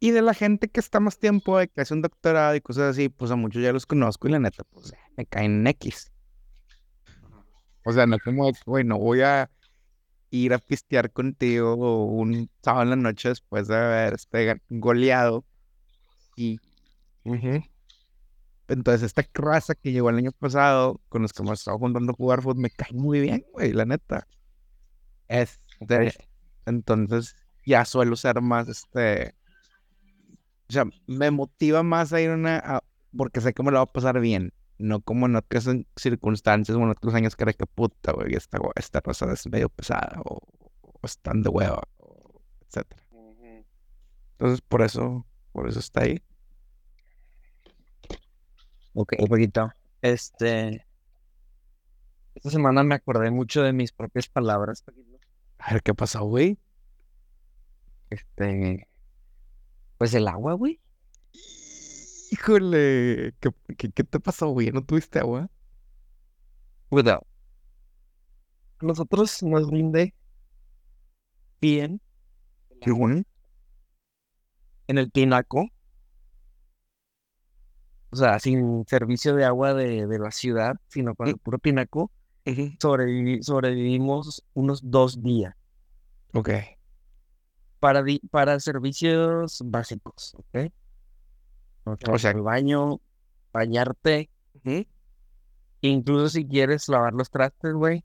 Y de la gente que está más tiempo, de que hace un doctorado y cosas así, pues a muchos ya los conozco y la neta, pues me caen en X. O sea, no como, de que, güey, no voy a ir a pistear contigo un sábado en la noche después de haber este, goleado. Y entonces esta raza que llegó el año pasado, con los que hemos estado juntando a jugar fútbol, me cae muy bien, güey, la neta. Este, entonces ya suelo ser más, este, o sea, me motiva más a ir a una, a- porque sé que me lo va a pasar bien, no como en otras cir- circunstancias o en otros años que era que puta, güey, esta, esta raza es medio pesada o, o están de hueva, o etcétera. Entonces por eso, por eso está ahí. Ok, un poquito. Este. Esta semana me acordé mucho de mis propias palabras. A ver qué pasó, güey. Este. Pues el agua, güey. Híjole, ¿qué, qué, qué te pasó, güey? ¿No tuviste agua? Cuidado. A nosotros nos rinde bien Qué bueno. en el tinaco. O sea, sin servicio de agua de, de la ciudad, sino con el puro tinaco, sobrevivi- sobrevivimos unos dos días Ok. para, para servicios básicos, ¿ok? O sea- el baño, bañarte, incluso si quieres lavar los trastes, güey.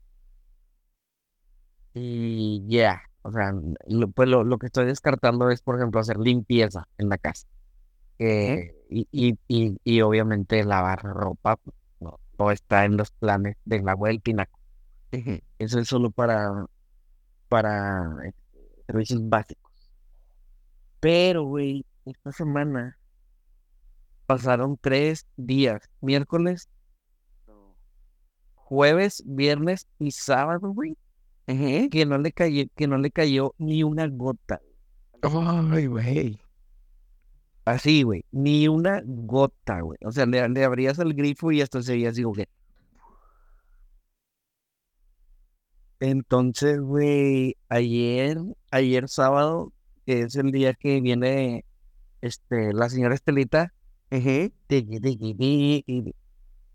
Y ya, o sea, lo, pues lo, lo que estoy descartando es, por ejemplo, hacer limpieza en la casa. Eh, y, y, y, y obviamente lavar ropa, no, no está en los planes del agua del pinaco. Eso es solo para, para eh, servicios básicos. Pero, güey, esta semana pasaron tres días, miércoles, jueves, viernes y sábado, güey, que no le cayó, que no le cayó ni una gota. Ay, güey. Así, güey, ni una gota, güey. O sea, le, le abrías el grifo y hasta se veía así, güey. Entonces, güey, ayer, ayer sábado, que es el día que viene, este, la señora Estelita, tiqui, tiqui, tiqui,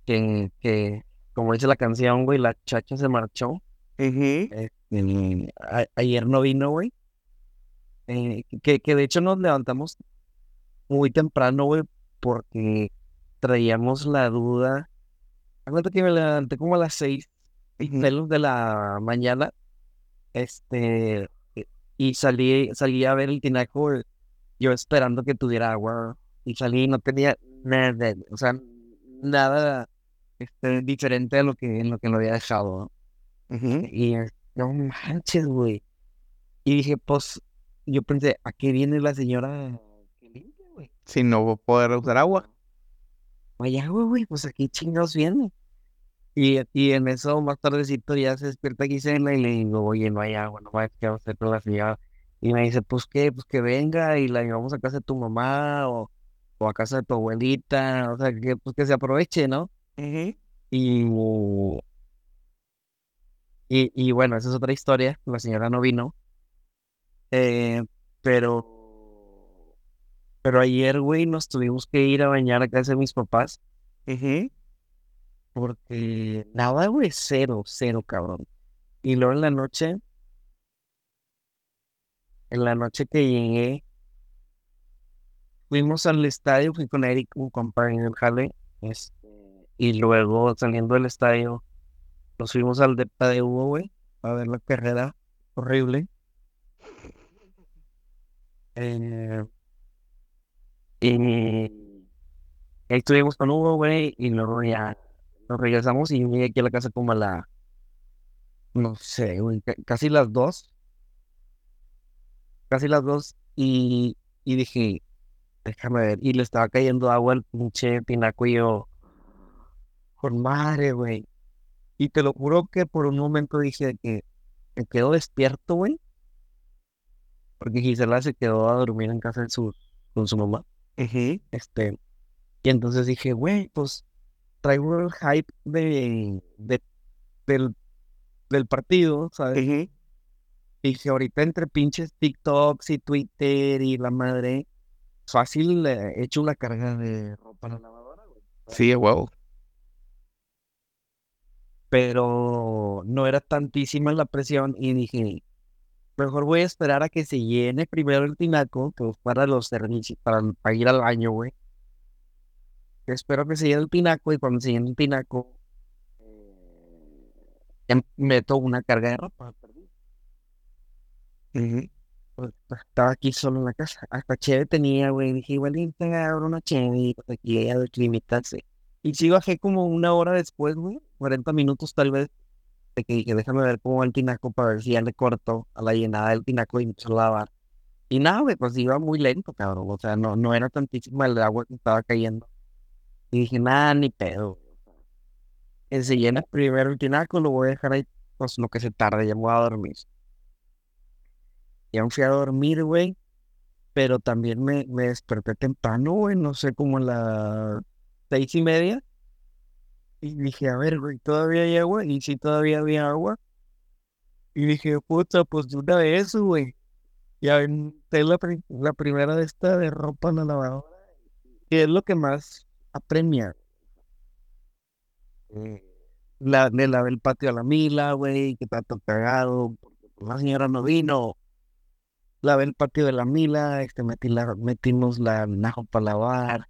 que, que, como dice la canción, güey, la chacha se marchó. A- ayer no vino, güey. Eh, que, que de hecho nos levantamos muy temprano, güey, porque traíamos la duda. Acuérdate que me levanté como a las seis de la mañana, este, eh, y salí, salí a ver el tinaco, eh, yo esperando que tuviera agua, y salí y no tenía nada, o sea, nada, este, diferente a lo que, en lo que lo había dejado, ¿no? Y eh, no manches, güey. Y dije, pues, yo pensé, ¿a qué viene la señora que limpia, güey? Si no a poder usar agua. Vaya agua, güey, pues aquí chingados viene. Y, y en eso, más tardecito, ya se despierta Gisela y le digo, oye, no hay agua, no va a hacer con la señora. Y me dice, pues qué, pues que venga y la llevamos a casa de tu mamá o, o a casa de tu abuelita, o sea, que pues que se aproveche, ¿no? Y, y, y bueno, esa es otra historia, la señora no vino. Eh, pero, pero ayer, güey, nos tuvimos que ir a bañar a casa de mis papás. Porque nada, güey, cero, cero, cabrón. Y luego en la noche, en la noche que llegué, fuimos al estadio, fui con Eric, un compa en el jale, este, y luego saliendo del estadio, nos fuimos al depa de Hugo, güey, a ver la carrera horrible. Eh, y ahí estuvimos con Hugo, güey, y luego ya nos regresamos y llegué aquí a la casa como a la, no sé, güey, ca- casi las dos. Casi las dos. Y, y dije, déjame ver. Y le estaba cayendo agua al pinche tinaco y yo, con madre, güey. Y te lo juro que por un momento dije que me quedo despierto, güey. Porque Gisela se quedó a dormir en casa de su, con su mamá. Este, y entonces dije, güey, pues traigo el hype de, de del, del partido, ¿sabes? Y dije, ahorita entre pinches TikToks y Twitter y la madre, fácil he hecho una carga de ropa a la lavadora, güey. Sí, wow. Pero no era tantísima la presión y dije, mejor voy a esperar a que se llene primero el tinaco, que para los servicios, para, ir al baño, güey. Espero que se llene el tinaco y cuando se llene el tinaco, eh, meto una carga de ropa. Pues, pues, estaba aquí solo en la casa. Hasta chévere tenía, güey. Dije, igual abro una chévere y pues aquí a limitarse. Y sí bajé como una hora después, güey. 40 minutos tal vez. De que dije, déjame ver cómo va el tinaco para ver si ya le corto a la llenada del tinaco y me a lavar. Y nada, güey, pues iba muy lento, cabrón. O sea, no, no era tantísima el agua que estaba cayendo. Y dije, nada, ni pedo. Se llena primero el tinaco, lo voy a dejar ahí, pues lo que se tarde, ya me voy a dormir. Ya me fui a dormir, güey. Pero también me, me desperté temprano, güey. No sé, como a las seis y media. Y dije, a ver, güey, ¿todavía hay agua? Y sí, todavía había agua. Y dije, puta, pues de una vez, güey. Ya aventé la, la primera de esta de ropa en la lavadora. Que es lo que más apremia. Eh, la, le lavé el patio a la Mila, güey, que está todo cagado. Porque la señora no vino lavé el patio de la Mila, este, metí la, metimos la najo para lavar.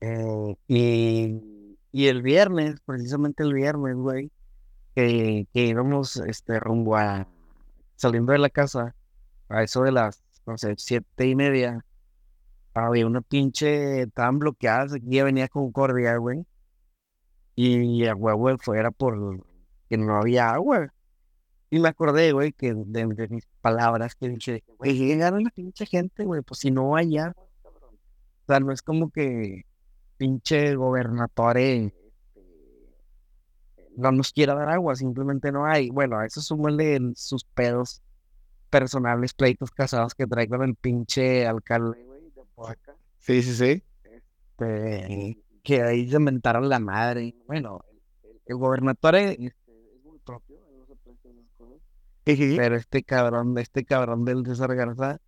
Eh, y, y, el viernes, precisamente el viernes, güey, que, que íbamos este, rumbo a, saliendo de la casa, a eso de las, no sé, siete y media, había una pinche, estaban bloqueadas, aquí ya venía con cordia, güey, y a huevo fuera por que no había agua. Y me acordé, güey, que de, mis palabras que dije, güey, llegaron la pinche gente, güey, pues si no cabrón. O sea, no es como que pinche gobernatore este, no nos quiera dar agua, simplemente no hay. Bueno, a eso súmale sus pedos personales, pleitos casados que trae con el pinche alcalde, güey, de Poaca. Sí, sí, sí. Este, que ahí se inventaron la madre. Bueno, el, el gobernatore pero este cabrón, este cabrón del César Garza,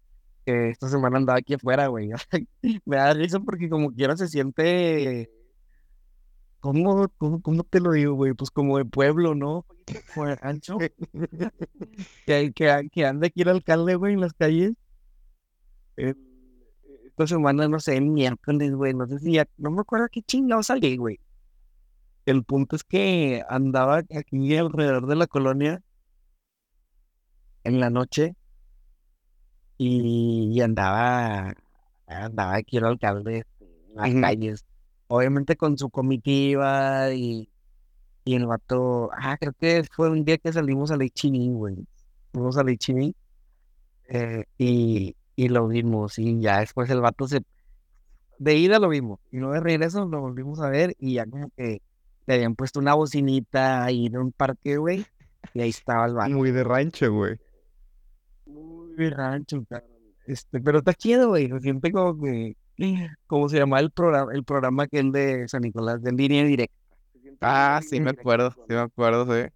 que esta semana andaba aquí afuera, güey. Me da risa porque como quiera se siente. ¿Cómo, cómo, te lo digo, güey? Pues como de pueblo, ¿no? ancho. que, que, que anda aquí el alcalde, güey, en las calles. esta semana, no sé, miércoles, güey, no sé si ya, no me acuerdo qué chingado salí, güey. El punto es que andaba aquí alrededor de la colonia en la noche y, andaba, andaba aquí el alcalde en las calles, obviamente con su comitiva y, y el vato, ah, creo que fue un día que salimos a Lechini, güey, fuimos a Lechini eh, y, y lo vimos y ya después el vato se, de ida lo vimos y luego de regreso lo volvimos a ver y ya como que le habían puesto una bocinita ahí en un parque, güey, y ahí estaba el vato. Muy de rancho, güey rancho, Este, pero está chido, güey. Se siente como que, ¿cómo se llama el programa? El programa que es de San Nicolás, de línea directa. Ah, sí me acuerdo, sí me acuerdo, sí.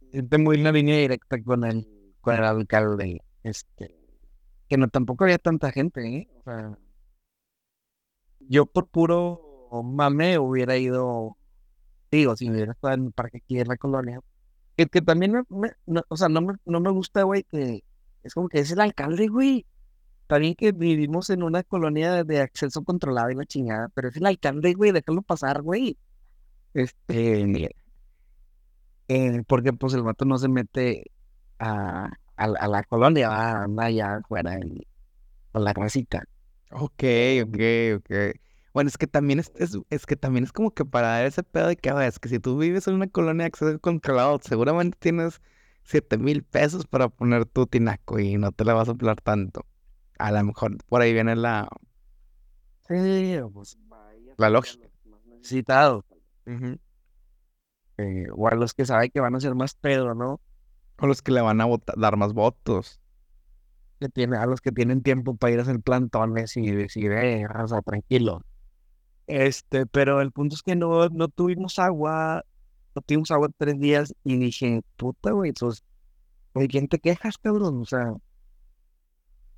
Se siente muy en la línea directa con el, con el alcalde. Este, que no tampoco había tanta gente, ¿eh? O sea, yo por puro mame hubiera ido, digo, si hubiera estado en el parque aquí en la colonia, que, que también me, o sea, no me, no me gusta, güey, que es como que es el alcalde, güey. También que vivimos en una colonia de acceso controlado y la chingada, pero es el alcalde, güey, déjalo pasar, güey. Este, eh, porque pues el vato no se mete a, a, la colonia, va, anda allá afuera con la casita. Ok, ok, ok. Bueno, es que también es, es, que también es como que para dar ese pedo de que, es que si tú vives en una colonia de acceso controlado, seguramente tienes 7 mil pesos para poner tu tinaco y no te la vas a hablar tanto. A lo mejor por ahí viene la, Sí, pues vaya la a lógica. Ujú. eh, o a los que saben que van a ser más pedo, ¿no? O los que le van a dar más votos. Que tiene, a los que tienen tiempo para ir a hacer plantones y decir, eh, raza, tranquilo. Este, pero el punto es que no, no tuvimos agua, no tuvimos agua tres días y dije, puta, güey, pues, ¿de quién te quejas, cabrón? O sea,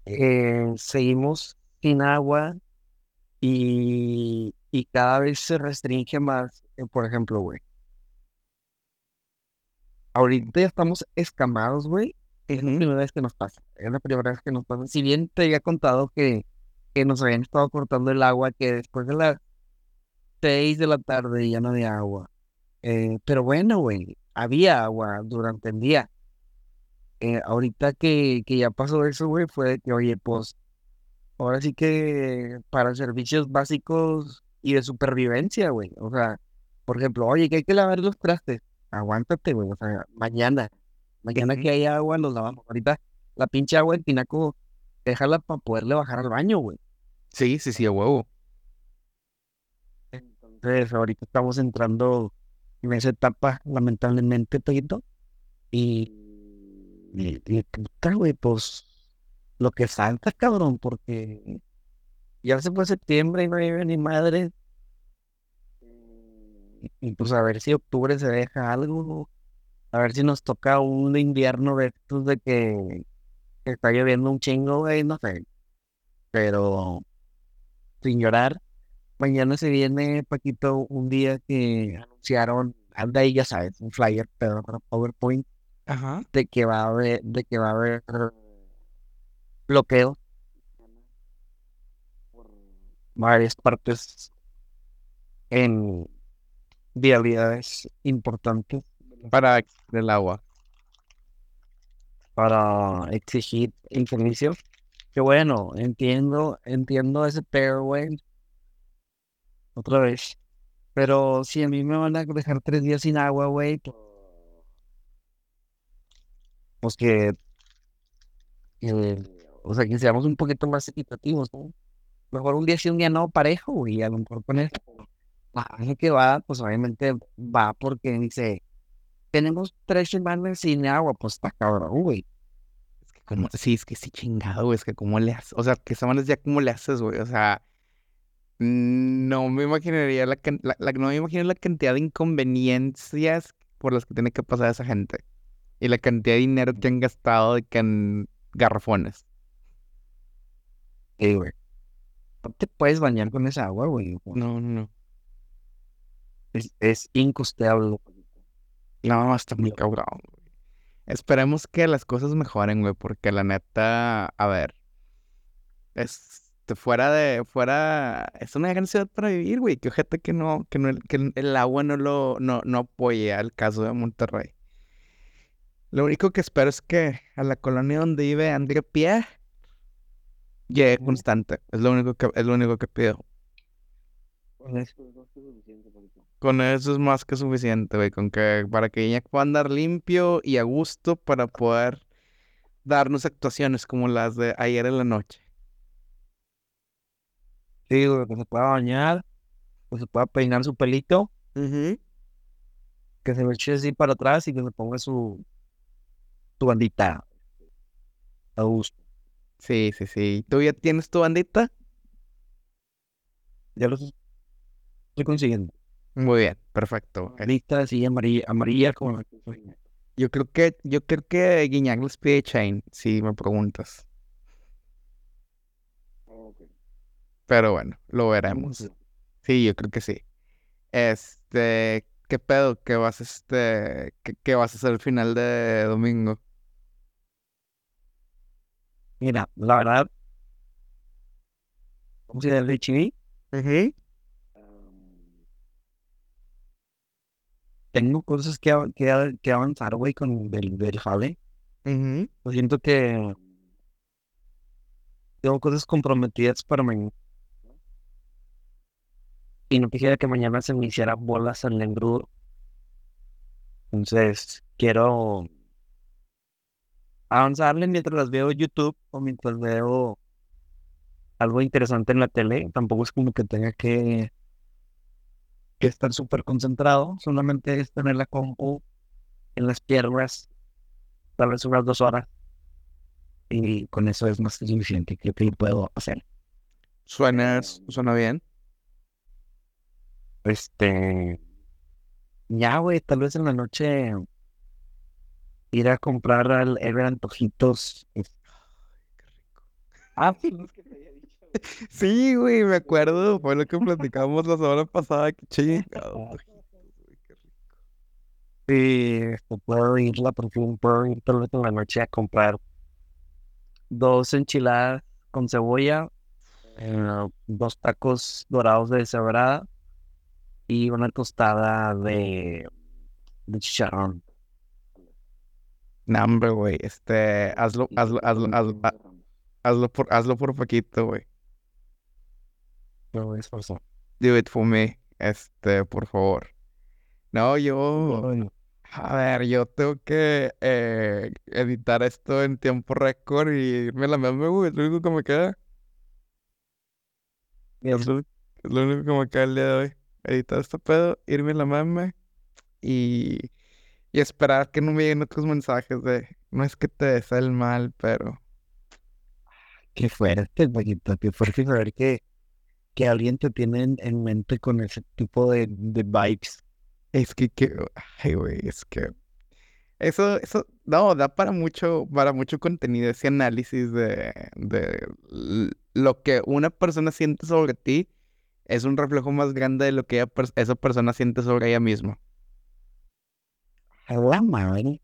eh, seguimos sin agua y, y cada vez se restringe más. eh, por ejemplo, güey, ahorita ya estamos escamados, güey. Es la primera vez que nos pasa. Es la primera vez que nos pasa. Si bien te había contado que, que nos habían estado cortando el agua, que después de las seis de la tarde ya no había agua. Eh, pero bueno, güey, había agua durante el día. Eh, ahorita que, que ya pasó eso, güey, fue de que, oye, pues, ahora sí que para servicios básicos y de supervivencia, güey. O sea, por ejemplo, oye, que hay que lavar los trastes. Aguántate, güey. O sea, mañana. Mañana que haya agua, los lavamos. Ahorita la pinche agua del tinaco, déjala para poderle bajar al baño, güey. Sí, sí, sí, a huevo. Entonces, ahorita estamos entrando en esa etapa, lamentablemente, Toyito. Y, y, y puta, güey, pues lo que falta, cabrón, porque ya se fue septiembre y no vive ni madre. Y, y, pues a ver si octubre se deja algo, a ver si nos toca un invierno de estos de que, que está lloviendo un chingo, güey, no sé. Pero sin llorar. Mañana se viene, Paquito, un día que anunciaron, anda ahí, ya sabes, un flyer, pero para PowerPoint, Ajá. de que va a haber, de que va a haber bloqueo por varias partes en vialidades importantes Para el agua. para exigir el servicio. Que bueno, entiendo, entiendo ese güey. Otra vez. Pero si a mí me van a dejar tres días sin agua, güey, pues, pues que, o sea, que seamos un poquito más equitativos, ¿no? Mejor un día sí, un día no, parejo, y a lo mejor con eso, la que va, pues obviamente va porque dice, tenemos tres semanas sin agua, pues está cabrón, güey. Es que como, sí, es que sí chingado, güey, es que cómo le haces, o sea, que semanas ya cómo le haces, güey, o sea, no me imaginaría la, la- la- no me imagino la cantidad de inconveniencias por las que tiene que pasar esa gente y la cantidad de dinero que han gastado de que en garrafones. Sí, güey. No te puedes bañar con esa agua, güey. No, no, no. Es, es incosteable. No, está muy cabrón, güey. Esperemos que las cosas mejoren, güey, porque la neta, a ver, es fuera de, fuera, es una gran ciudad para vivir, güey. Que ojete que no, que no, que el- agua no lo, no, no apoye al caso de Monterrey. Lo único que espero es que a la colonia donde vive André Pierre llegue constante. Es lo único que, es lo único que pido. Con eso es más que suficiente. Con eso es más que suficiente, güey, con que para que Iñak pueda andar limpio y a gusto para poder darnos actuaciones como las de ayer en la noche. Sí, güey, que se pueda bañar, que se pueda peinar su pelito, que se me eche así para atrás y que se ponga su, su bandita a gusto. Sí, sí, sí. ¿Tú ya tienes tu bandita? Ya lo estoy consiguiendo. Muy bien, perfecto. Bandita así amarilla, amarilla como la. Yo creo que, yo creo que Guiñac les pide chain, si me preguntas. Pero bueno, lo veremos. Sí, yo creo que sí. Este, ¿qué pedo? ¿Qué vas, este, qué, qué vas a hacer el final de domingo? Mira, la verdad, ¿cómo se llama el chiví? Tengo cosas que, que, que avanzar, güey, con el del, del jale. Ujú. Yo siento que tengo cosas comprometidas para mañana. Y no quisiera que mañana se me hiciera bolas en el engrudo. Entonces, quiero avanzarle mientras veo YouTube o mientras veo algo interesante en la tele, tampoco es como que tenga que, que estar súper concentrado, solamente es tener la compu en las piernas, tal vez unas dos horas, y con eso es más que suficiente, creo que puedo hacer. Suena, suena bien. Este, ya, güey, tal vez en la noche ir a comprar al eran antojitos. es- Ah, sí, es que te había dicho, güey. Sí, güey, me acuerdo. Fue lo que platicamos la semana pasada. Qué chingado. qué rico. Sí, este, puedo ir la próxima, puedo ir tal vez en la noche a comprar dos enchiladas con cebolla, eh, dos tacos dorados de cebrada y una tostada de, de chicharrón. No, hombre, güey. Este, hazlo, hazlo, hazlo, hazlo, ha- hazlo por, hazlo por poquito, güey. No, es eso. Do it for me. Este, por favor. No, yo. A ver, yo tengo que eh, editar esto en tiempo récord y irme a la meme, güey. Es lo único que me queda. Es lo, es lo único que me queda el día de hoy. Editar este pedo, irme a la meme y, y esperar que no me lleguen otros mensajes de no es que te desee el mal, pero Qué fuerte, Paquito, qué fuerte saber que, que alguien te tiene en, en mente con ese tipo de, de vibes. es que, que ay, güey, es que eso, eso, no, da para mucho, para mucho contenido, ese análisis de, de lo que una persona siente sobre ti es un reflejo más grande de lo que ella esa persona siente sobre ella misma. A la madre.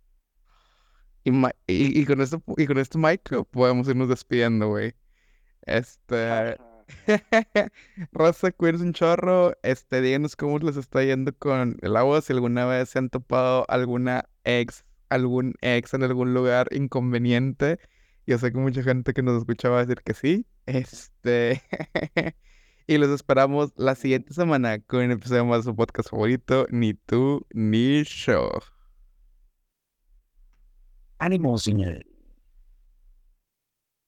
Y, ma- y, y con esto, y con esto, Mike, podemos irnos despidiendo, güey. Este, Rosa, cuídense un chorro. Este, díganos cómo les está yendo con el agua, si alguna vez se han topado alguna ex, algún ex en algún lugar inconveniente. Yo sé que mucha gente que nos escucha va a decir que sí. Este, y los esperamos la siguiente semana con un episodio más de su podcast favorito, Ni tú ni yo. Ánimo, señores.